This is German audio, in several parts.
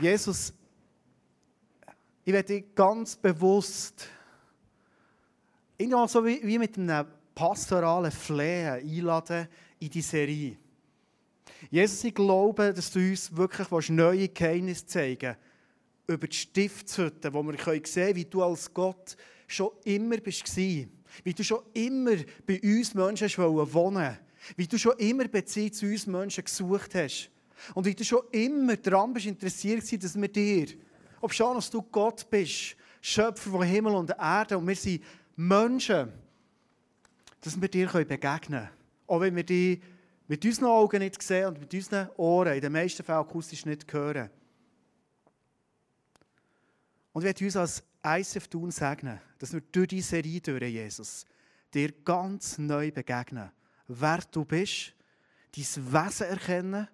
Jesus, ich werde dich ganz bewusst, irgendwann so wie, wie mit einem pastoralen Flehen einladen in die Serie. Jesus, ich glaube, dass du uns wirklich neue Geheimnisse zeigen über die Stiftshütte, wo wir sehen können, wie du als Gott schon immer bist, wie du schon immer bei uns Menschen wohnen wie du schon immer Beziehung zu uns Menschen gesucht hast und wie du schon immer daran bist interessiert warst, dass wir dir, ob schon, dass du Gott bist, Schöpfer von Himmel und Erde und wir sind Menschen, dass wir dir begegnen können. Auch wenn wir dich mit unseren Augen nicht sehen und mit unseren Ohren in den meisten Fällen akustisch nicht hören. Und wir uns als ICF tun segnen, dass wir durch diese Serie durch, Jesus, dir ganz neu begegnen. Wer du bist, dein Wesen erkennen,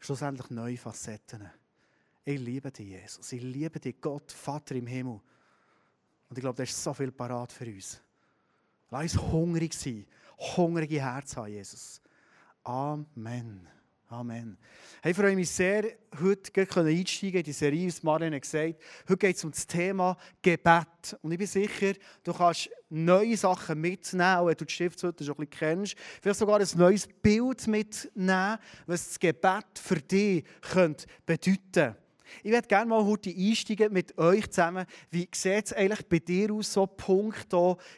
schlussendlich neue Facetten. Ich liebe dich, Jesus. Ich liebe dich, Gott, Vater im Himmel. Und ich glaube, da ist so viel parat für uns. Lass uns hungrig sein, hungrige Herz haben, Jesus. Amen. Amen. Hey, freue mich sehr, heute einsteigen in die Serie, wie Marlene gesagt. Heute geht es um das Thema Gebet. Und ich bin sicher, du kannst neue Sachen mitnehmen, wenn du die Stiftshütte schon ein bisschen kennst. Vielleicht sogar ein neues Bild mitnehmen, was das Gebet für dich bedeuten könnte. Ich würde gerne mal heute einsteigen mit euch zusammen. Wie sieht es eigentlich bei dir aus, so Punkt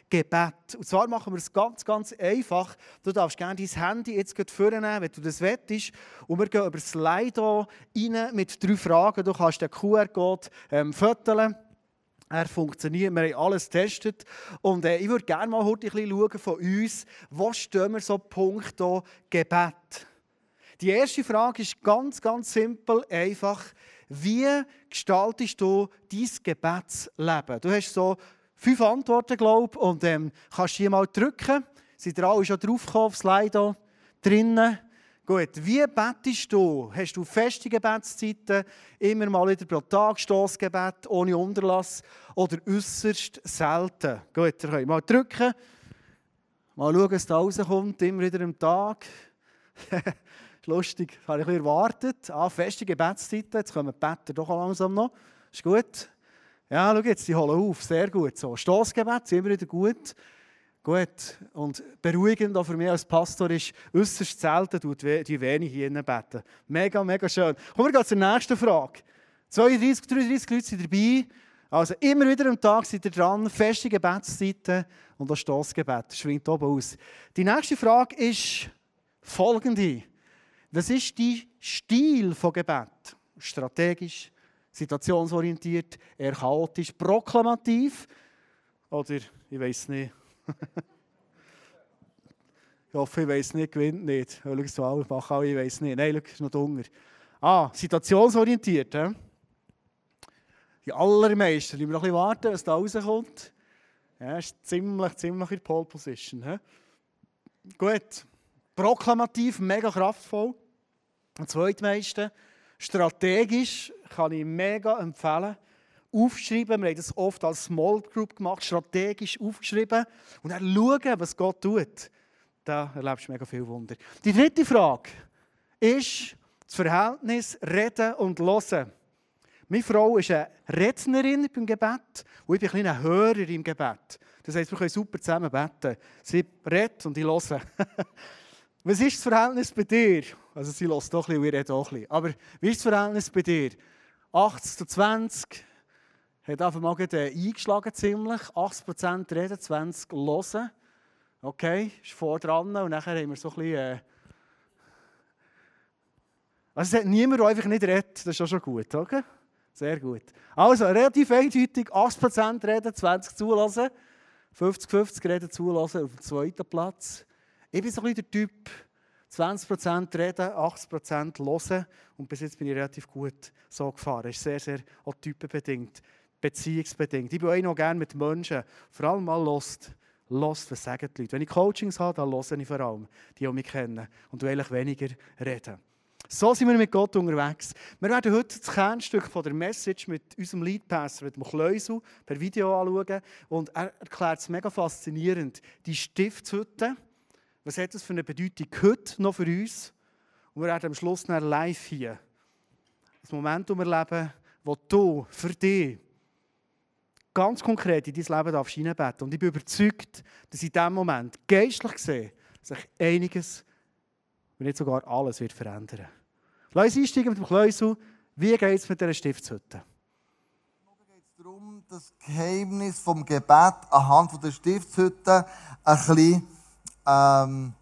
Gebet? Und zwar machen wir es ganz, ganz einfach. Du darfst gerne dein Handy jetzt vornehmen, wenn du das wettest. Und wir gehen über das Slide rein mit drei Fragen. Du kannst den QR-Code ähm, fotografieren. Er funktioniert, wir haben alles getestet. Und äh, ich würde gerne mal heute ein bisschen schauen von uns, wo stehen wir so Punkt Gebet? Die erste Frage ist ganz, ganz simpel, einfach. Wie gestaltest du dein Gebetsleben? Du hast so fünf Antworten, glaube ich, und ähm, kannst die mal drücken. Sind ihr alle schon draufgekommen auf Slide drinnen? Gut, wie betest du? Hast du feste Gebetszeiten, immer mal wieder pro Tag Stossgebet, ohne Unterlass oder äußerst selten? Gut, ihr könnt mal drücken, mal schauen, was da rauskommt, immer wieder am Tag. lustig, das habe ich ein erwartet. Ah, feste Gebetszeiten, jetzt kommen die Better doch langsam noch. Ist gut. Ja, schau jetzt, die holen auf, sehr gut. So, Stossgebet, immer wieder gut. Gut. Und beruhigend auch für mich als Pastor ist, äußerst selten tut die wenig hier beten. Mega, mega schön. Kommen wir zur nächsten Frage. 32, 33 Leute sind dabei. Also immer wieder am Tag seid ihr dran, feste Gebetszeiten und das Stossgebet. Schwingt oben aus. Die nächste Frage ist folgende. Was ist dein Stil von Gebet? Strategisch, situationsorientiert, eher chaotisch, proklamativ oder ich weiß nicht. ich hoffe, ich weiß nicht, gewinnt nicht. Schau so alle, mach alle, ich weiß nicht. Nein, schau, ist noch dunger. Ah, situationsorientiert. He? Die allermeisten, die wir noch ein bisschen warten, was da rauskommt. Ja, ist ziemlich, ziemlich in Pole Position. He? Gut. Proklamativ, mega kraftvoll. Und zweitmeiste, strategisch kann ich mega empfehlen. Aufschreiben, wir haben das oft als Small Group gemacht, strategisch aufgeschrieben und dann schauen, was Gott tut. Da erlebst du mega viel Wunder. Die dritte Frage ist das Verhältnis Reden und Hören. Meine Frau ist eine Rednerin beim Gebet und ich bin ein Hörer im Gebet. Das heisst, wir können super zusammen beten. Sie redet und ich höre. Was ist das Verhältnis bei dir? Also sie lässt doch ein bisschen, wir reden auch ein bisschen. Aber wie ist das Verhältnis bei dir? 80 zu 20 hat einfach mal eingeschlagen ziemlich. 80% reden, 20 hören. Okay, ist vor dran und nachher haben wir so ein bisschen... Äh also es hat niemand, der einfach nicht redet. Das ist auch schon gut, okay? Sehr gut. Also, relativ eindeutig, 80% reden, 20 zulassen. 50-50 reden, zulassen auf dem zweiten Platz. Ich bin so ein bisschen der Typ, 20% reden, 80% hören. Und bis jetzt bin ich relativ gut so gefahren. Das ist sehr, sehr auch typenbedingt, beziehungsbedingt. Ich bin auch noch gerne mit Menschen, vor allem mal lost. Lost, was sagen die Leute. Wenn ich Coachings habe, dann höre ich vor allem, die auch mich kennen. Und eigentlich weniger reden. So sind wir mit Gott unterwegs. Wir werden heute das Kernstück von der Message mit unserem Leadpastor, mit dem Kleusel, per Video anschauen. Und er erklärt es mega faszinierend. Die Stiftshütte, was hat das für eine Bedeutung heute noch für uns? Und wir werden am Schluss dann live hier ein Momentum erleben, wo du für dich ganz konkret in dein Leben darfst. Und ich bin überzeugt, dass in diesem Moment, geistlich gesehen, sich einiges, wenn nicht sogar alles, wird verändern. Lass uns einsteigen mit dem Kleusel. Wie geht es mit dieser Stiftshütte? darum, das Geheimnis vom Gebet anhand der Stiftshütte ein bisschen ähm,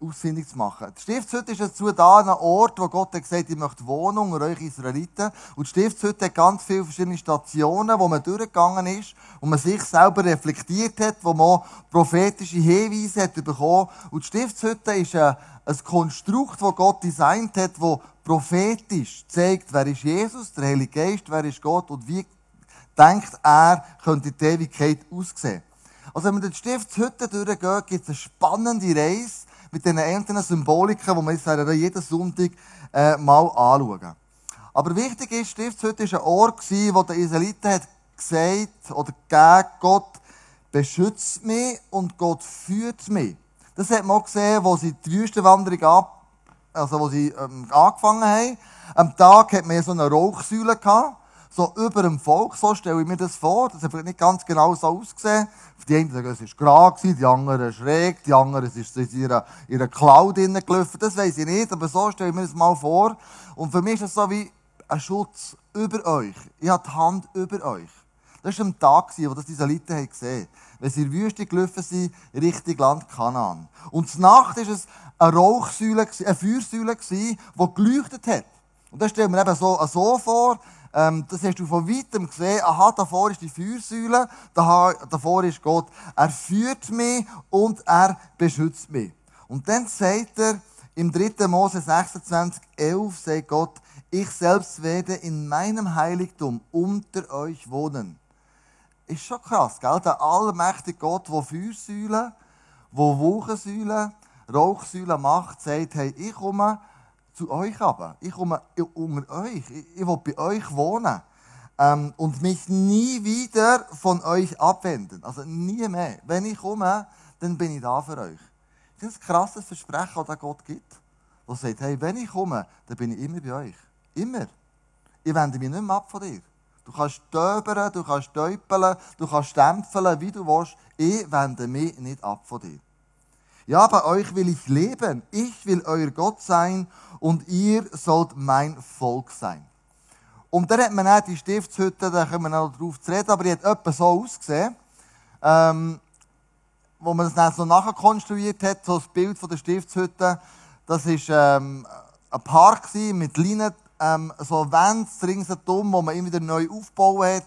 ausfindig zu machen. Die Stiftshütte ist dazu da, ein Ort, wo Gott hat gesagt ich möchte wohnen unter euch Israeliten. Und die Stiftshütte hat ganz viele verschiedene Stationen, wo man durchgegangen ist, wo man sich selber reflektiert hat, wo man prophetische Hinweise hat bekommen. Und die Stiftshütte ist ein, ein Konstrukt, das Gott designt hat, das prophetisch zeigt, wer ist Jesus, der Heilige Geist, wer ist Gott und wie denkt er, könnte die Ewigkeit aussehen. Also wenn man durch die Stiftshütte durchgeht, gibt es eine spannende Reise, mit den einzelnen Symboliken, die wir jetzt jeden Sonntag äh, mal anschauen. Aber wichtig ist, Stiftshütte war ein Ort, wo der Israeliten hat gesagt oder gegeben, Gott beschützt mich und Gott führt mich. Das hat man auch gesehen, wo sie die Wüstenwanderung ab, also wo sie ähm, angefangen haben. Am Tag hat man so eine Rauchsäule gehabt so über dem Volk, so stelle ich mir das vor. Das hat vielleicht nicht ganz genau so ausgesehen. Die einen sagen, es war gerade, die anderen schräg, die anderen ist in ihrer, ihrer Cloud gelaufen. Das weiß ich nicht, aber so stelle ich mir das mal vor. Und für mich ist das so wie ein Schutz über euch. Ich habe die Hand über euch. Das war ein Tag, wo das die Israeliten gesehen haben. Wenn sie in die Wüste gelaufen sind, Richtung Land Kanaan. Und zur Nacht war es eine Rauchsäule, eine Feuersäule, die geleuchtet hat. Und das stellen wir eben so, so vor, ähm, das hast du von weitem gesehen. Aha, davor ist die Feuersäule, davor ist Gott. Er führt mich und er beschützt mich. Und dann sagt er im 3. Mose 26, 11, sagt Gott, ich selbst werde in meinem Heiligtum unter euch wohnen. Ist schon krass, gell? Der allmächtige Gott, der Feuersäulen, der Wochensäulen, Rauchsäulen macht, sagt, hey, ich komme zu euch aber. Ich komme unter euch. Ich, will bei euch wohnen. Ähm, und mich nie wieder von euch abwenden. Also nie mehr. Wenn ich komme, dann bin ich da für euch. Das ist ein krasses Versprechen, das Gott gibt. Der sagt, hey, wenn ich komme, dann bin ich immer bei euch. Immer. Ich wende mich nicht mehr ab von dir. Du kannst stöbern, du kannst täupeln, du kannst stempeln, wie du willst. Ich wende mich nicht ab von dir. Ja, bei euch will ich leben. Ich will euer Gott sein und ihr sollt mein Volk sein. Und dann hat man auch die Stiftshütte, da können wir noch drauf zu reden, aber die hat etwa so ausgesehen, ähm, wo man das dann so nachkonstruiert hat, so das Bild von der Stiftshütte. Das war ähm, ein Park mit Leinen, ähm, so Wände ringsherum, wo man immer wieder neu aufgebaut hat,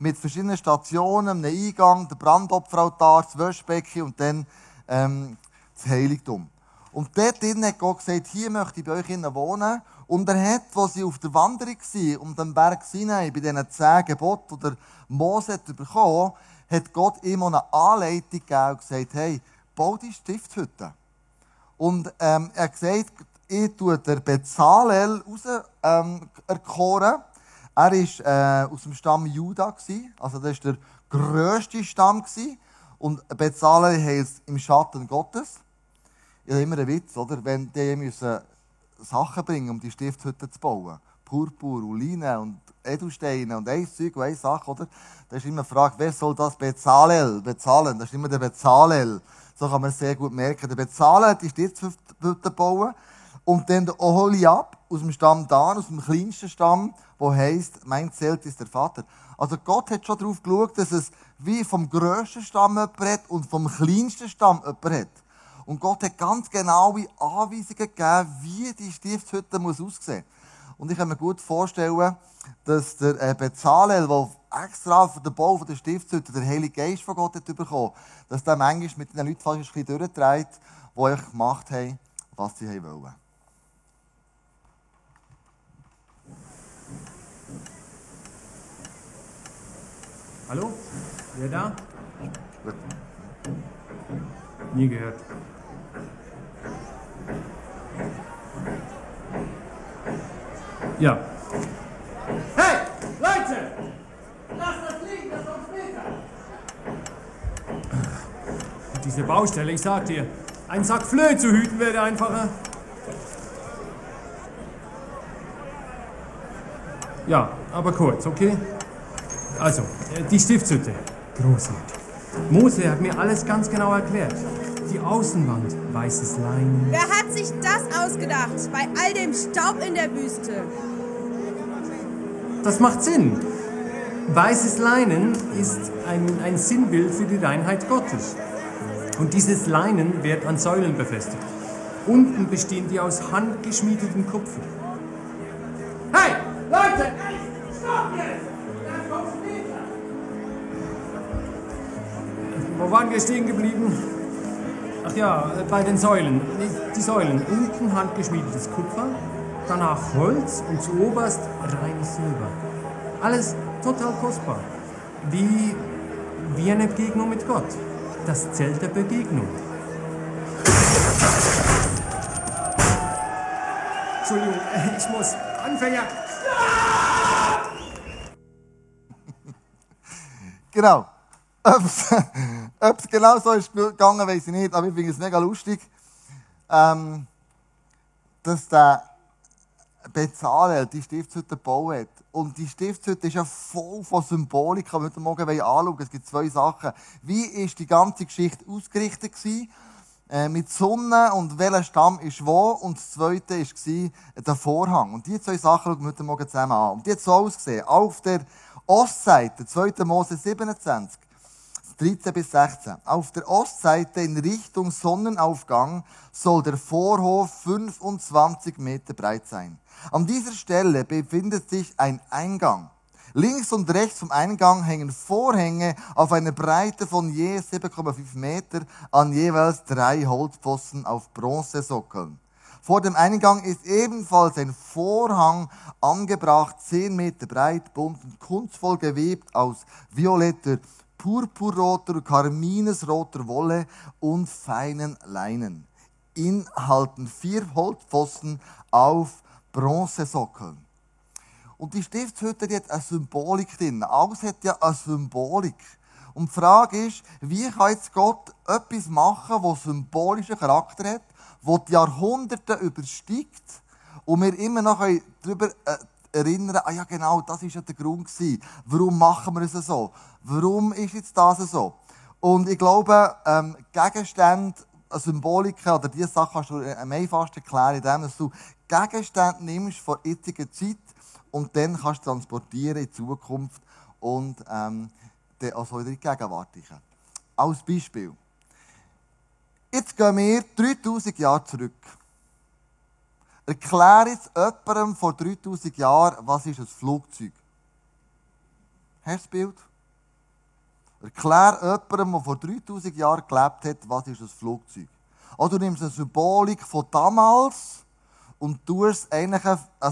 mit verschiedenen Stationen, einem Eingang, der Brandopferaltar, das Wäschbecken und dann ähm, das Heiligtum. Und dort drinnen hat Gott gesagt, hier möchte ich bei euch wohnen. Und er hat, als sie auf der Wanderung waren, um den Berg Sinai, bei diesen zehn Geboten, die der Mose hat bekommen hat Gott ihm eine Anleitung gegeben und gesagt, hey, bau die Stiftshütte. Und ähm, er hat gesagt, ich tue der Bezalel raus ähm, erkoren. Er war äh, aus dem Stamm Juda, also das war der grösste Stamm. Und Bezalel heisst im Schatten Gottes ja immer ein Witz, oder? Wenn die müssen Sachen bringen, um die Stifthütte zu bauen. Purpur und Leine und Edelsteine und ein Zeug und eine Sache, oder? Da ist immer die Frage, wer soll das bezahlen? bezahlen? Das ist immer der Bezalel. So kann man es sehr gut merken. Der Bezalel hat die Stifthütte bauen und dann der Oholiab aus dem Stamm Dan, aus dem kleinsten Stamm, wo heißt, mein Zelt ist der Vater. Also Gott hat schon darauf geschaut, dass es wie vom grössten Stamm jemand hat und vom kleinsten Stamm jemand hat. Und Gott hat ganz genaue Anweisungen gegeben, wie die Stiftshütte muss aussehen muss. Und ich kann mir gut vorstellen, dass der äh, Bezalel, der extra für den Bau der Stiftshütte den Heiligen Geist von Gott hat bekommen, dass der manchmal mit den Leuten fast ein bisschen durchdreht, die euch gemacht haben, was sie wollen. Hallo? Wer da? Nie gehört. Ja. Hey, Leute! Lass das liegen, das kommt später! Diese Baustelle, ich sag dir, ein Sack Flöhe zu hüten wäre einfacher. Ja, aber kurz, okay? Also, äh, die Stiftshütte. Großartig. Mose hat mir alles ganz genau erklärt. Die Außenwand, weißes Leinen. Wer hat sich das ausgedacht? Bei all dem Staub in der Wüste. Das macht Sinn. Weißes Leinen ist ein, ein Sinnbild für die Reinheit Gottes. Und dieses Leinen wird an Säulen befestigt. Unten bestehen die aus handgeschmiedetem Kupfer. Hey, Leute! Stopp jetzt! Wo waren wir stehen geblieben? Ja, bei den Säulen. Die Säulen. Unten handgeschmiedetes Kupfer, danach Holz und zuoberst reines Silber. Alles total kostbar. Wie, wie eine Begegnung mit Gott. Das Zelt der Begegnung. Entschuldigung, ich muss. Anfänger! Genau. Ob es genau so ist gegangen, weiß ich nicht, aber ich finde es mega lustig, ähm, dass der Bezalel die Stiftshütte gebaut hat. Und die Stiftshütte ist ja voll von Symbolik, die wir heute Morgen anschauen Es gibt zwei Sachen. Wie ist die ganze Geschichte ausgerichtet gewesen? Äh, mit Sonne und welcher Stamm ist wo. Und das zweite war der Vorhang. Und diese zwei Sachen schauen wir heute Morgen zusammen an. Und die hat so ausgesehen. Auf der Ostseite, 2. Mose 27, 13 bis 16. Auf der Ostseite in Richtung Sonnenaufgang soll der Vorhof 25 Meter breit sein. An dieser Stelle befindet sich ein Eingang. Links und rechts vom Eingang hängen Vorhänge auf einer Breite von je 7,5 Meter an jeweils drei Holzpfosten auf Bronzesockeln. Vor dem Eingang ist ebenfalls ein Vorhang angebracht, 10 Meter breit, bunt und kunstvoll gewebt aus violetter, purpurroter karminesroter Wolle und feinen Leinen. Ihn halten vier Holzpfosten auf Bronzesockeln. Und die Stiftshütte die hat eine Symbolik drin. Alles hat ja eine Symbolik. Und die Frage ist, wie kann jetzt Gott etwas machen, das symbolischen Charakter hat, das die Jahrhunderte übersteigt und wir immer noch darüber äh, erinnern, ah ja genau, das ist ja der Grund gewesen. Warum machen wir es so? Warum ist jetzt das so? Und ich glaube, ähm, Gegenstände, Symboliken oder diese Sachen kannst du am einfachsten erklären, indem du Gegenstände nimmst von jetziger Zeit und dann kannst du transportieren in die Zukunft und ähm, dann also wieder in die Gegenwart. Als Beispiel. Jetzt gehen wir 3000 Jahre zurück. Erklär jetzt jemandem vor 3000 Jahren, was ist ein Flugzeug? Hast du das Bild? Erklär jemandem, der vor 3000 Jahren gelebt hat, was ist ein Flugzeug? Oder du nimmst eine Symbolik von damals und tust es eigentlich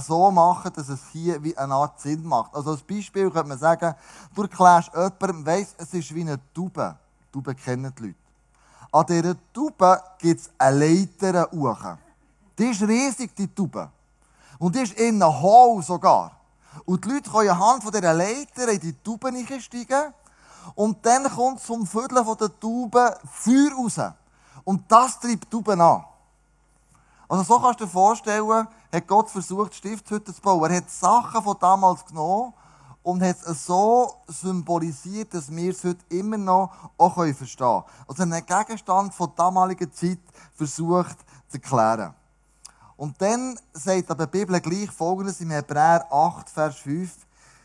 so machen, dass es hier wie eine Art Sinn macht. Also als Beispiel könnte man sagen, du erklärst jemandem, weiss, es ist wie eine Taube. Tauben kennen die Leute. An dieser Taube gibt es eine Leiter hoch. Die ist riesig, die Taube. Und die ist innen hohl sogar. Und die Leute können anhand von dieser Leiter in die Taube steigen. Und dann kommt zum Viertel von der Taube Feuer raus. Und das treibt die Taube an. Also so kannst du dir vorstellen, hat Gott versucht, Stiftshütten zu bauen. Er hat Sachen von damals genommen und hat es so symbolisiert, dass wir es heute immer noch auch verstehen können. Also einen Gegenstand von damaliger Zeit versucht zu erklären. Und dann sagt aber die Bibel gleich folgendes im Hebräer 8, Vers 5.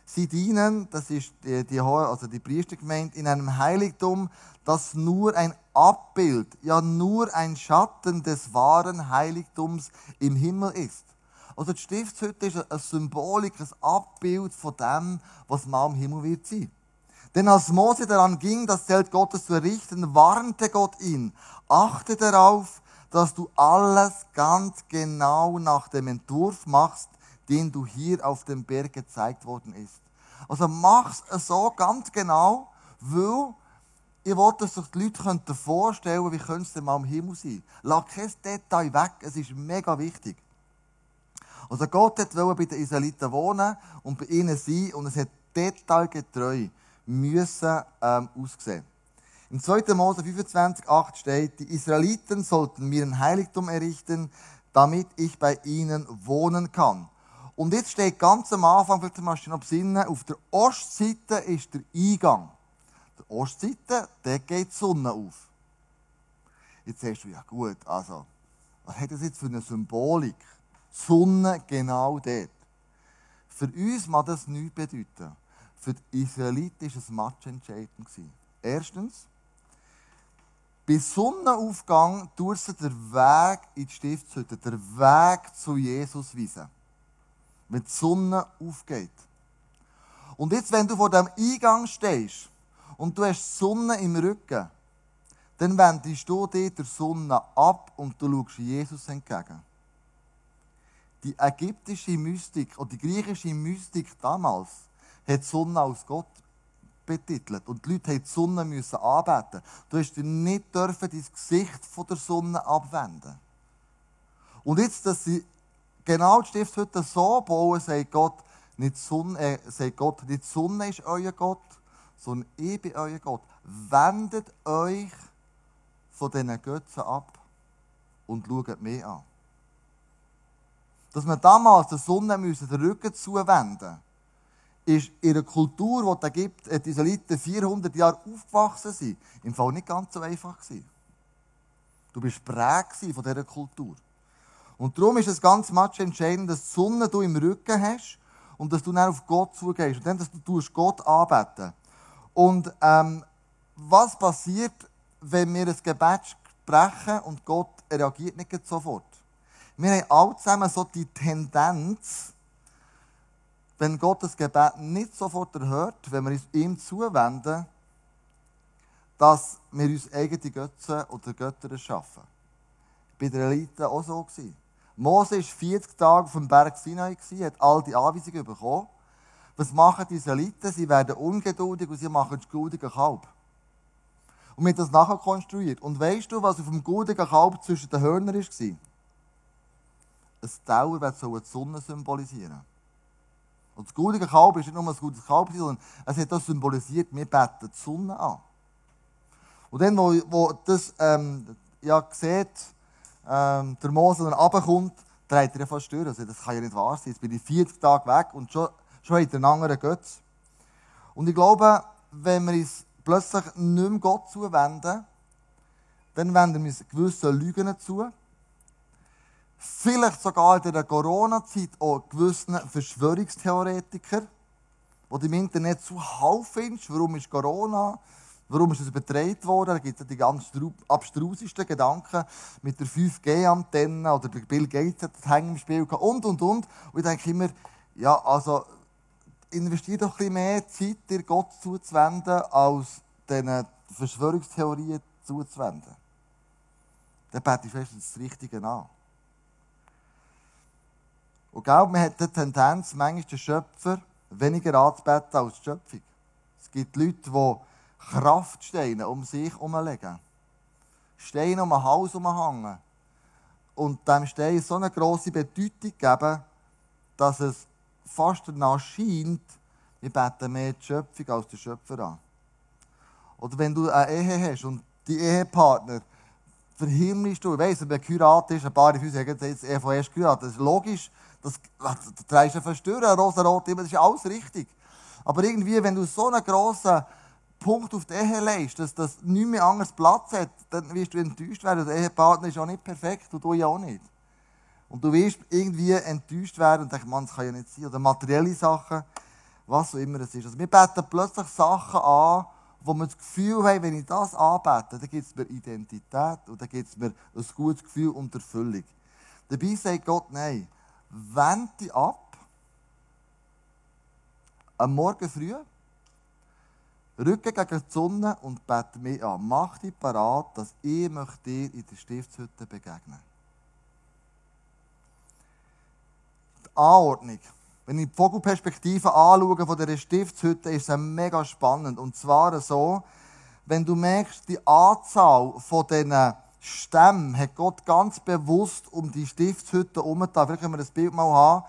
Sie dienen, das ist die, die, also die Priestergemeinde, in einem Heiligtum, das nur ein Abbild, ja nur ein Schatten des wahren Heiligtums im Himmel ist. Also die Stiftshütte ist eine Symbolik, ein Abbild von dem, was mal im Himmel wird sein. Denn als Mose daran ging, das Zelt Gottes zu errichten, warnte Gott ihn, achte darauf, dass du alles ganz genau nach dem Entwurf machst, den du hier auf dem Berg gezeigt worden ist. Also mach's so ganz genau, weil ich wollte, dass sich die Leute vorstellen wie könnte es denn mal im Himmel sein. Lass kein Detail weg, es ist mega wichtig. Also Gott wollte bei den Israeliten wohnen und bei ihnen sein und es hat detailgetreu müssen ähm, aussehen. Im 2. Mose 25, 8 steht, die Israeliten sollten mir ein Heiligtum errichten, damit ich bei ihnen wohnen kann. Und jetzt steht ganz am Anfang, vielleicht dich noch besinnen, auf der Ostseite ist der Eingang. Der Ostseite, da geht die Sonne auf. Jetzt sagst du, ja gut, also, was hat das jetzt für eine Symbolik? Sonne genau dort. Für uns mag das nichts bedeuten. Für die Israeliten war es matchentscheidend. Erstens, bei Sonnenaufgang tut sie den Weg in die Stiftshütte, den Weg zu Jesus weisen. Wenn die Sonne aufgeht. Und jetzt, wenn du vor dem Eingang stehst und du hast die Sonne im Rücken, dann wendest du dir der Sonne ab und du schaust Jesus entgegen. Die ägyptische Mystik oder die griechische Mystik damals hat die Sonne als Gott betitelt. Und die Leute mussten die Sonne müssen anbeten. Du hast nicht dürfen dein Gesicht von der Sonne abwenden. Und jetzt, dass sie genau die Stiftshütte so bauen, sagt Gott, nicht Sonne, äh, sagt Gott, nicht Sonne ist euer Gott, sondern ich bin euer Gott. Wendet euch von diesen Götzen ab und schaut mich an. Dass man damals der Sonne den Rücken zuwenden musste, ist in einer Kultur, die es gibt, die Israeliten 400 Jahre aufgewachsen sind, im Fall nicht ganz so einfach gewesen. Du bist prägt von dieser Kultur. Und darum ist es ganz much entscheidend, dass die Sonne du im Rücken hast und dass du dann auf Gott zugehst und dann, dass du Gott anbeten Und ähm, was passiert, wenn wir ein Gebet sprechen und Gott reagiert nicht sofort? Wir haben alle zusammen so die Tendenz, wenn Gott das Gebet nicht sofort erhört, wenn wir uns ihm zuwenden, dass wir uns eigene Götzen oder Götter schaffen. Bei den Eliten auch so. Mose war 40 Tage auf dem Berg Sinai, hat all die Anweisungen bekommen. Was machen diese Eliten? Sie werden ungeduldig und sie machen das guldige Kalb. Und wir haben das nachher konstruiert. Und weißt du, was auf dem guldigen Kalb zwischen den Hörnern war? Ein Tower, das die Sonne symbolisieren und das gute Kalb ist nicht nur ein gutes Kalb, sondern es hat das symbolisiert, wir beten die Sonne an. Und dann, wo, wo das ähm, ja, sieht, ähm, der Mose dann runterkommt, dreht er fast durch. Also, das kann ja nicht wahr sein. Jetzt bin ich 40 Tage weg und schon, schon hat er einen anderen Götz. Und ich glaube, wenn wir uns plötzlich nicht mehr Gott zuwenden, dann wenden wir uns gewissen Lügen zu vielleicht sogar in der Corona-Zeit auch gewissen Verschwörungstheoretiker, die im Internet zuhauf findest, warum ist Corona, warum ist es übertragen worden, da gibt es die ganz abstrusesten Gedanken mit der 5G-Antenne oder der Bill Gates hat das Hängen im Spiel gehabt und, und, und. Und ich denke immer, ja, also investiere doch ein bisschen mehr Zeit, dir Gott zuzuwenden, als diesen Verschwörungstheorien zuzuwenden. Dann bete ich fest das Richtige an. Und glaub, man hat die Tendenz, manchmal den Schöpfer weniger anzubeten als die Schöpfung. Es gibt Leute, die Kraftsteine um sich herumlegen. Steine um den Hals herumhängen. Und dem Stein so eine grosse Bedeutung geben, dass es fast danach scheint, wir beten mehr die Schöpfung als den Schöpfer an. Oder wenn du eine Ehe hast und die Ehepartner verhimmelst du, ich weiss, wenn geheiratet ist, ein paar von uns sagen jetzt eh von erst geheiratet, das ist logisch, das, das trägst du verstören, rosa-rot, das ist alles richtig. Aber irgendwie, wenn du so einen grossen Punkt auf die Ehe legst, dass das nicht mehr anders Platz hat, dann wirst du enttäuscht werden. Der Ehepartner ist auch nicht perfekt und du ja auch nicht. Und du wirst irgendwie enttäuscht werden und denkst, man, das kann ja nicht sein. Oder materielle Sachen, was auch immer es ist. Also wir beten plötzlich Sachen an, wo wir das Gefühl haben, wenn ich das anbete, dann gibt es mir Identität und dann gibt es mir ein gutes Gefühl und Erfüllung. Dabei sagt Gott, nein, wend dich ab, am Morgen früh, Rücken gegen die Sonne und bete mich an. Mach dich parat, dass ich dir in der Stiftshütte begegnen Die Anordnung. Wenn ich die Vogelperspektive anschaue von dieser Stiftshütte, ist es mega spannend. Und zwar so, wenn du merkst, die Anzahl von diesen Stämme hat Gott ganz bewusst um die Stiftshütte herumgetan. Vielleicht können wir das Bild mal haben.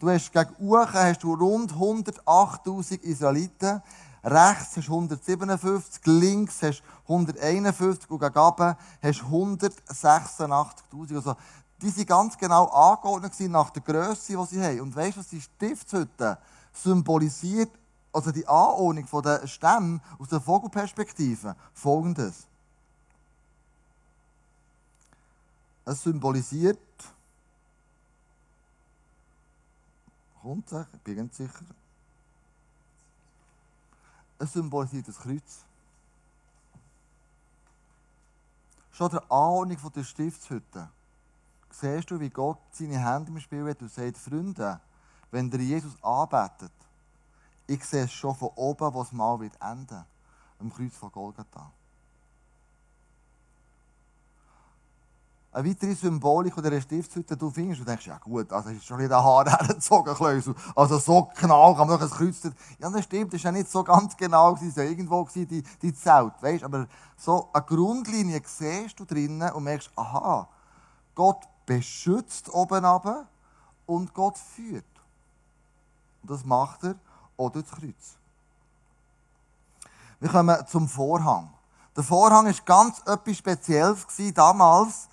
Du hast gegen Uchen hast du rund 108.000 Israeliten. Rechts hast du 157, links hast du 151 und gegen oben hast du 186.000. Also die sind ganz genau angeordnet nach der Größe, die sie haben. Und weißt du, was die Stiftshütte symbolisiert, also die Anordnung der Stämme aus der Vogelperspektive? Folgendes. Es symbolisiert, kommt es, ich bin ganz sicher, es symbolisiert das Kreuz. Schon der Anordnung der Stiftshütte siehst du, wie Gott seine Hände im Spiel hat und sagt, Freunde, wenn ihr Jesus anbetet, ich sehe es schon von oben, was mal wird enden. Am Kreuz von Golgatha. Eine weitere Symbolik dieser Stiftshütte du findest, du denkst, ja gut, also ist schon wieder Haar hergezogen, Klösel. Also so genau kann man doch ein Kreuz Ja, das stimmt, das war ja nicht so ganz genau, es war ja irgendwo die, die Zelt, weißt Aber so eine Grundlinie siehst du drinnen und merkst, aha, Gott beschützt oben runter und Gott führt. Und das macht er auch durch das Kreuz. Wir kommen zum Vorhang. Der Vorhang war ganz etwas Spezielles damals.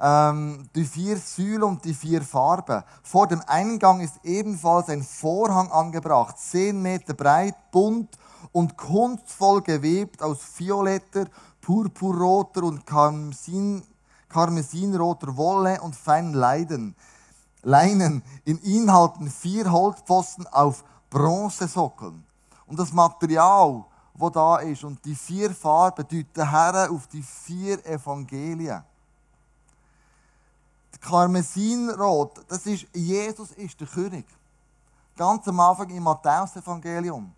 Ähm, die vier Säulen und die vier Farben. Vor dem Eingang ist ebenfalls ein Vorhang angebracht, zehn Meter breit, bunt und kunstvoll gewebt aus violetter, purpurroter und Karmesin karmesinroter Wolle und feinen Leiden. Leinen. In ihnen halten vier Holzpfosten auf Bronzesockeln. Und das Material, wo da ist, und die vier Farben deuten her auf die vier Evangelien. Karmesinrot, das ist, Jesus ist der König. Ganz am Anfang im Matthäus-Evangelium.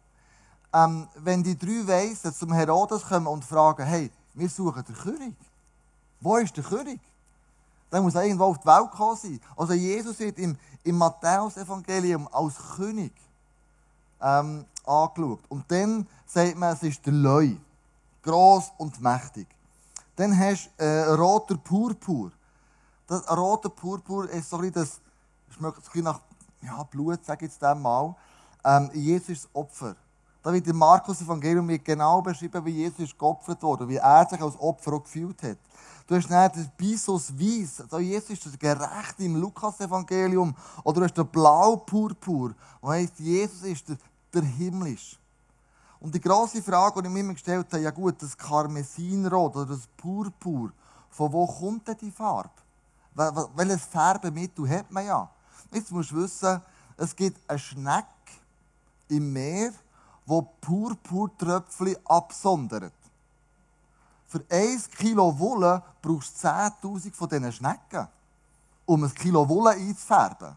Ähm, wenn die drei Weisen zum Herodes kommen und fragen, hey, wir suchen den König. Wo ist der König? Der muss irgendwo auf die Welt gekommen sein. Also Jesus wird im, im Matthäus-Evangelium als König ähm, angeschaut. Und dann sagt man, es ist der Leu. Gross und mächtig. Dann hast du äh, roter Purpur. Das rote Purpur ist so ein bisschen das, schmeckt ein bisschen nach ja, Blut, sage ich jetzt dem mal. Ähm, Jesus ist das Opfer. Da wird im Markus-Evangelium genau beschrieben, wie Jesus geopfert wurde, wie er sich als Opfer auch gefühlt hat. Du hast dann den Bisos Weiss, also Jesus ist das Gerechte im Lukas-Evangelium. Oder du hast den Blau-Purpur, wo heißt, Jesus ist der, der Himmlisch. Und die grosse Frage, die ich mir immer gestellt habe, ja gut, das Karmesinrot oder das Purpur, von wo kommt denn die Farbe? Welches Färbemittel hat man ja? Jetzt musst du wissen, es gibt eine Schnecke im Meer, die Purpurtröpfchen absondert. Für 1 Kilo Wolle brauchst du 10.000 von diesen Schnecken, um ein Kilo Wolle einzufärben.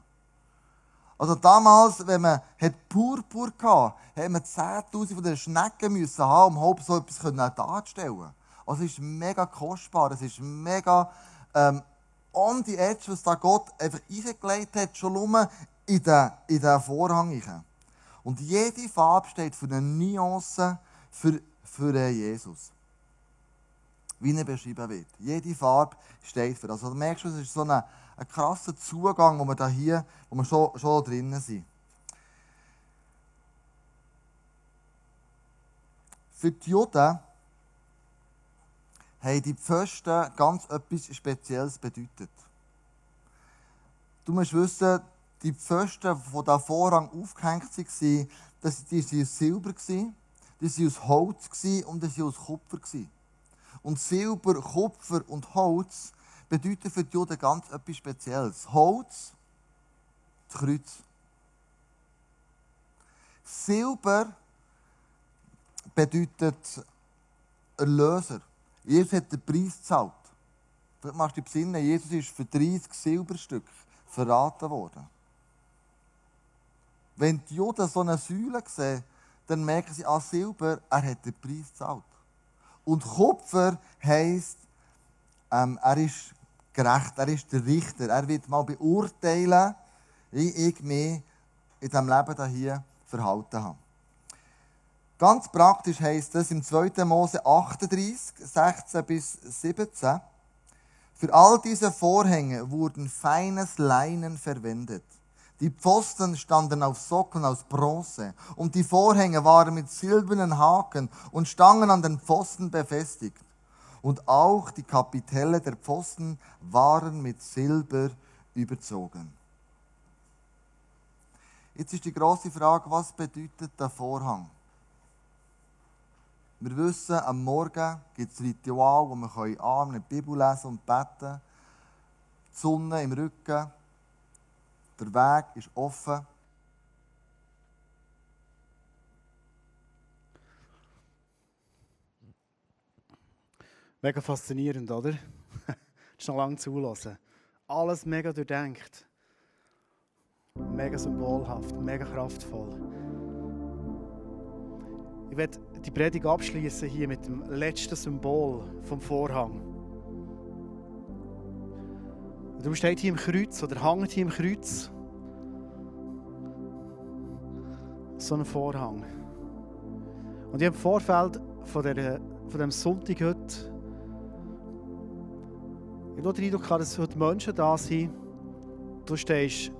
Also damals, wenn man Purpur hatte, hat man 10.000 von diesen Schnecken müssen haben, um überhaupt so etwas darzustellen. Also es ist mega kostbar, es ist mega ähm, on the edge, was da Gott einfach eingelegt hat, schon nur in den, in den Vorhang. Und jede Farbe steht für eine Nuance für, für Jesus wie er beschrieben wird. Jede Farbe steht für das. Also du merkst, es ist so ein, ein krasser Zugang, wo wir da hier, wo wir schon, schon drinnen sind. Für die Juden haben die Pfosten ganz etwas Spezielles bedeutet. Du musst wissen, die Pfosten, die da Vorhang aufgehängt waren, das, die waren aus Silber, die waren aus Holz und die waren aus Kupfer. Und Silber, Kupfer und Holz bedeuten für die Juden ganz etwas Spezielles. Holz, das Kreuz. Silber bedeutet Erlöser. Jesus hat den Preis gezahlt. Vielleicht machst du dich besinnen, Jesus ist für 30 Silberstück verraten worden. Wenn die Juden so eine Säule sehen, dann merken sie, an ah, Silber, er hat den Preis gezahlt. Und Kupfer heisst, ähm, er ist gerecht, er ist der Richter. Er wird mal beurteilen, wie ich mich in diesem Leben hier verhalten habe. Ganz praktisch heisst das im 2. Mose 38, 16 bis 17. Für all diese Vorhänge wurden feines Leinen verwendet. Die Pfosten standen auf Sockeln aus Bronze und die Vorhänge waren mit silbernen Haken und Stangen an den Pfosten befestigt. Und auch die Kapitelle der Pfosten waren mit Silber überzogen. Jetzt ist die große Frage, was bedeutet der Vorhang? Wir wissen, am Morgen gibt es Ritual, wo wir annehmen, die Bibel lesen und beten. Die Sonne im Rücken. Der Weg ist offen. Mega faszinierend, oder? das ist noch lange zulassen. Alles mega durchdenkt. Mega symbolhaft, mega kraftvoll. Ich werde die Predigt abschließen hier mit dem letzten Symbol vom Vorhang. Und darum steht hier im Kreuz oder hängt hier im Kreuz so ein Vorhang. Und ich habe im Vorfeld von, der, von dem Sonntag heute ich den Eindruck, dass heute Menschen da sind. Du stehst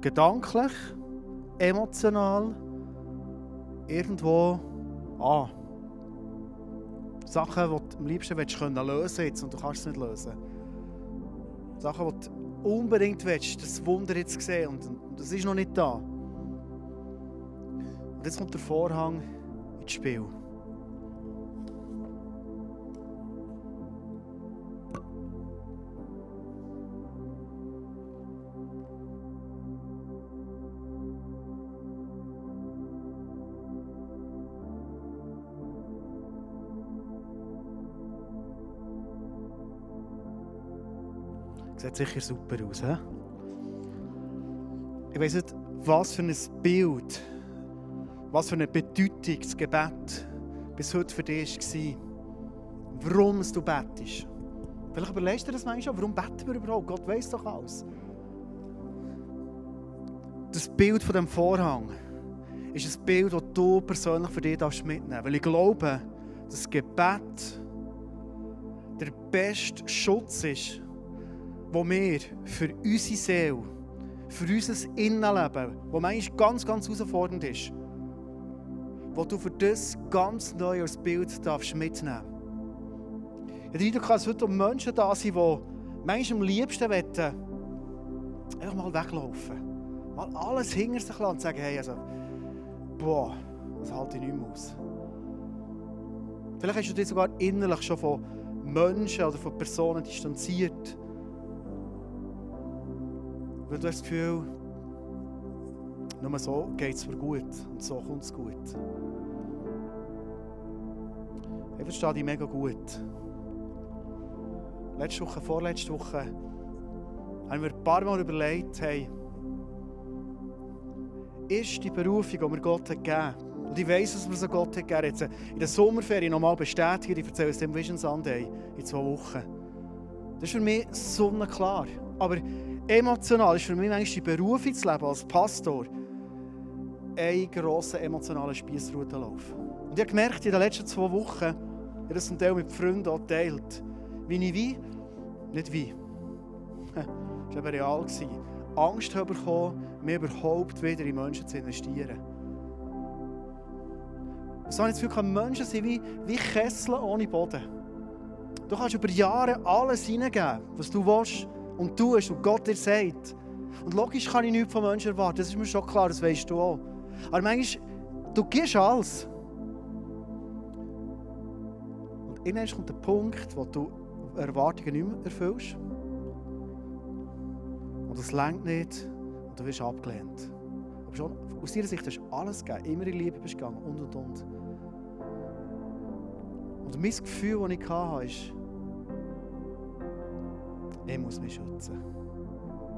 gedanklich, emotional irgendwo an. Sachen, die du am liebsten willst, können lösen jetzt und du kannst es nicht lösen. Sachen, die du unbedingt willst, das Wunder jetzt sehen und das ist noch nicht da. Und jetzt kommt der Vorhang ins Spiel. Sieht sicher super aus, he? Ich weiß nicht, was für ein Bild, was für eine Bedeutung das Gebet bis heute für dich war. Warum du betest. Vielleicht überlegst du das manchmal, warum beten wir überhaupt? Gott weiß doch alles. Das Bild von dem Vorhang ist ein Bild, das du persönlich für dich mitnehmen darfst. Weil ich glaube, dass das Gebet der beste Schutz ist, wo wir für unsere Seele, für unser Innenleben, wo manchmal ganz, ganz herausfordernd ist, wo du für das ganz neu als Bild darfst mitnehmen darfst. Ich denke, dass heute Menschen da sind, die manchmal am liebsten wollen, einfach mal weglaufen. Mal alles hinter sich lassen und sagen, hey, also, boah, das halte ich nicht mehr aus. Vielleicht hast du dich sogar innerlich schon von Menschen oder von Personen distanziert. Weil du hast das Gefühl, nur so geht es mir gut und so kommt es gut. Ich verstehe dich mega gut. Letzte Woche, vorletzte Woche, haben wir ein paar Mal überlegt, hey, ist die Berufung, die mir Gott hat gegeben und ich weiss, dass mir so Gott hat gegeben jetzt in der Sommerferien nochmal bestätigt, ich erzähle es dem Vision Sunday in zwei Wochen. Das ist für mich sonnenklar. Aber Emotional ist für mich manchmal die Berufungsleben als Pastor ein grosser emotionaler Spießrutenlauf. Und ich habe gemerkt, in den letzten zwei Wochen, ich habe das zum Teil mit Freunden auch geteilt, wie ich wie, nicht wie, das war eben real, Angst bekommen, mir überhaupt wieder in Menschen zu investieren. So habe ich das Gefühl, Menschen sind wie, wie Kessel ohne Boden. Du kannst über Jahre alles hineingeben, was du willst und tust und Gott dir sagt. Und logisch kann ich nichts von Menschen erwarten, das ist mir schon klar, das weißt du auch. Aber manchmal, du gibst alles. Und irgendwann kommt der Punkt, wo du Erwartungen nicht mehr erfüllst. Und es längt nicht und du wirst abgelehnt. Aber schon aus deiner Sicht hast du alles gegeben, immer in Liebe bist gegangen und und und. Und mein Gefühl, das ich hatte, ist, ich muss mich schützen.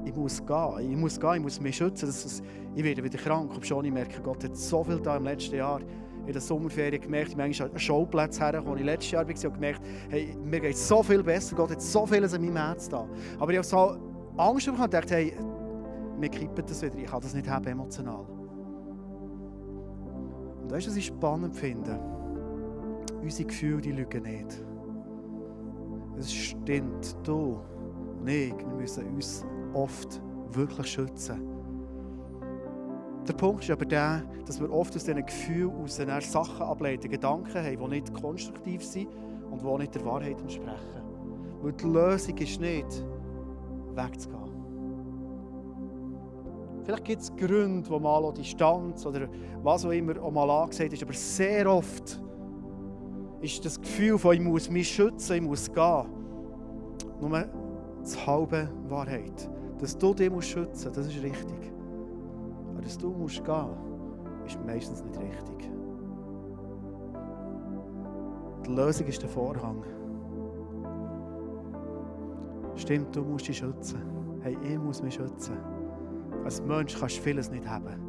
Ich muss gehen, ich muss gehen, ich muss mich schützen. Das ich werde wieder krank. Und schon ich merke, Gott hat so viel da im letzten Jahr in der Sommerferien gemerkt, ich manchmal an Schauplätze hergekommen. Ich letztes Jahr war und gemerkt, hey, mir geht es so viel besser, Gott hat so vieles in meinem Herz da. Aber ich habe so Angst bekommen und dachte, hey, mir kippt das wieder, ich kann das nicht haben emotional. Und weißt du, was ich spannend finde? Unsere Gefühle, die lügen nicht. Es stimmt, du und ich, wir müssen uns oft wirklich schützen. Der Punkt ist aber der, dass wir oft aus diesen Gefühlen aus Sachen ableiten, Gedanken haben, die nicht konstruktiv sind und die nicht der Wahrheit entsprechen. Weil die Lösung ist nicht, wegzugehen. Vielleicht gibt es Gründe, wo mal auch Distanz oder was auch immer auch mal angesagt ist, aber sehr oft ist das Gefühl von, ich muss mich schützen, ich muss gehen, nur die halbe Wahrheit. Dass du dich musst schützen musst, das ist richtig. Aber dass du musst gehen ist meistens nicht richtig. Die Lösung ist der Vorhang. Stimmt, du musst dich schützen. Hey, ich muss mich schützen. Als Mensch kannst du vieles nicht haben.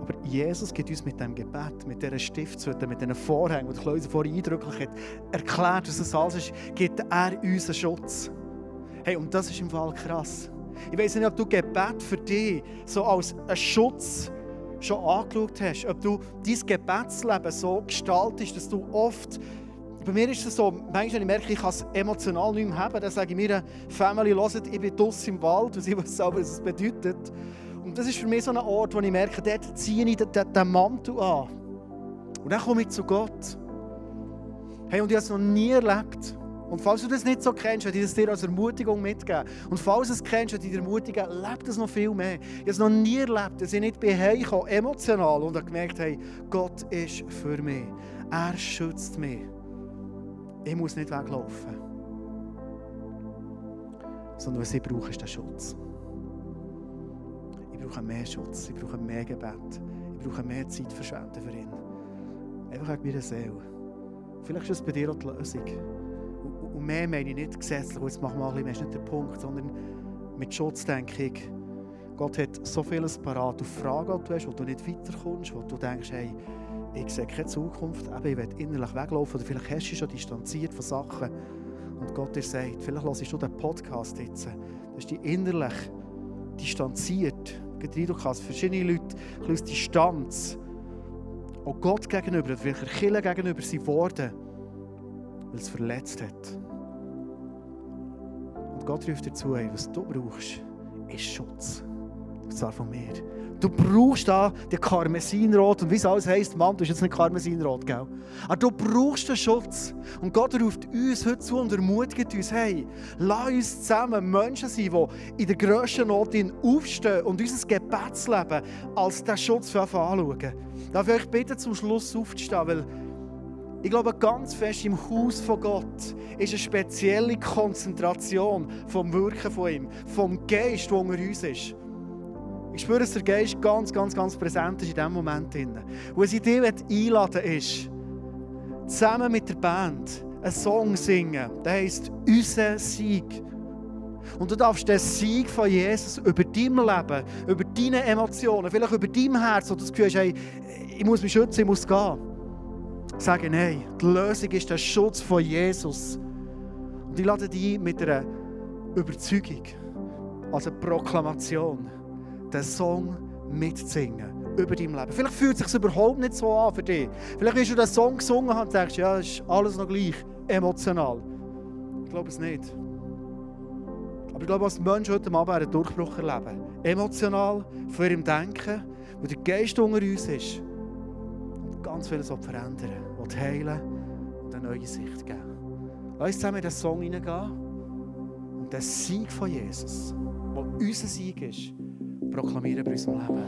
Aber Jesus gibt uns mit dem Gebet, mit dieser Stiftshütte, mit diesen Vorhängen, die Klöse vorhin eindrücklich hat, erklärt, was das alles ist, gibt er uns einen Schutz. Hey, und das ist im Fall krass. Ich weiß nicht, ob du Gebet für dich so als einen Schutz schon angeschaut hast, ob du dein Gebetsleben so gestaltest, dass du oft bei mir ist es so, manchmal ich merke ich, kann es emotional nicht mehr haben, dann sage ich mir, Family, hört, ich bin draußen im Wald und sie weiß selber, was es bedeutet. Und das ist für mich so ein Ort, wo ich merke, dort ziehe ich den, den, den Mantel an. Und dann komme ich zu Gott. Hey, und ich habe es noch nie erlebt. Und falls du das nicht so kennst, werde ich das dir als Ermutigung mitgeben. Und falls du es kennst, werde ich dir ermutigen, lebt es noch viel mehr. Ich habe es noch nie erlebt, dass ich nicht bei Hause emotional und habe gemerkt, hey, Gott ist für mich. Er schützt mich. Ich muss nicht weglaufen. Sondern was ich brauche, ist der Schutz. Ich brauche mehr Schutz, ich brauche mehr Gebet, ich brauche mehr Zeit verschwenden für ihn. Einfach wegen meiner Seele. Vielleicht ist das bei dir auch die Lösung. Und mehr meine ich nicht gesetzlich, jetzt machen wir ein bisschen ist nicht der Punkt, sondern mit Schutz denke ich, Gott hat so vieles parat auf Fragen, die du hast, wo du nicht weiterkommst, wo du denkst, hey, ich sehe keine Zukunft, eben, ich will innerlich weglaufen oder vielleicht hast du schon distanziert von Sachen. Und Gott dir sagt, vielleicht hörst du den Podcast jetzt, dass du dich innerlich distanziert, Eindruck hast, verschiedene Leute ein Distanz, auch Gott gegenüber, der Kirche gegenüber sind worden, weil es verletzt hat. Gott ruft dir zu, hey, was du brauchst, ist Schutz. Und zwar von mir. Du brauchst da den Karmesinrot. Und wie es alles heisst, Mann, du bist jetzt nicht Karmesinrot, gell? Aber du brauchst den Schutz. Und Gott ruft uns heute zu und ermutigt uns, hey, lass uns zusammen Menschen sein, die in der grössten Not aufstehen und unser Gebetsleben als den Schutz anschauen. Darf ich euch bitten, zum Schluss aufzustehen, weil ich glaube, ganz fest im Haus von Gott ist eine spezielle Konzentration vom Wirken von ihm, vom Geist, der unter uns ist. Ich spüre, dass der Geist ganz, ganz, ganz präsent ist in diesem Moment. Und was ich dich einladen ist, zusammen mit der Band einen Song singen. Der heisst «Unser Sieg». Und du darfst den Sieg von Jesus über dein Leben, über deine Emotionen, vielleicht über dein Herz, wo du das Gefühl hast, hey, ich muss mich schützen, ich muss gehen. Sagen, nein, die Lösung ist der Schutz von Jesus. Und ich lade dich mit einer Überzeugung, also Proklamation den Song mitzusingen über dein Leben. Vielleicht fühlt es sich überhaupt nicht so an für dich. Vielleicht wirst du den Song gesungen und denkst, ja, ist alles noch gleich emotional. Ich glaube es nicht. Aber ich glaube, als Mensch heute Abend einen Durchbruch erleben. Emotional, für ihrem Denken, wo der Geist unter uns ist. Ganz vieles verändern, will heilen und eine neue Sicht geben. Lass uns zusammen in den Song hineingehen und den Sieg von Jesus, der unser Sieg ist, proklamieren bei unserem Leben.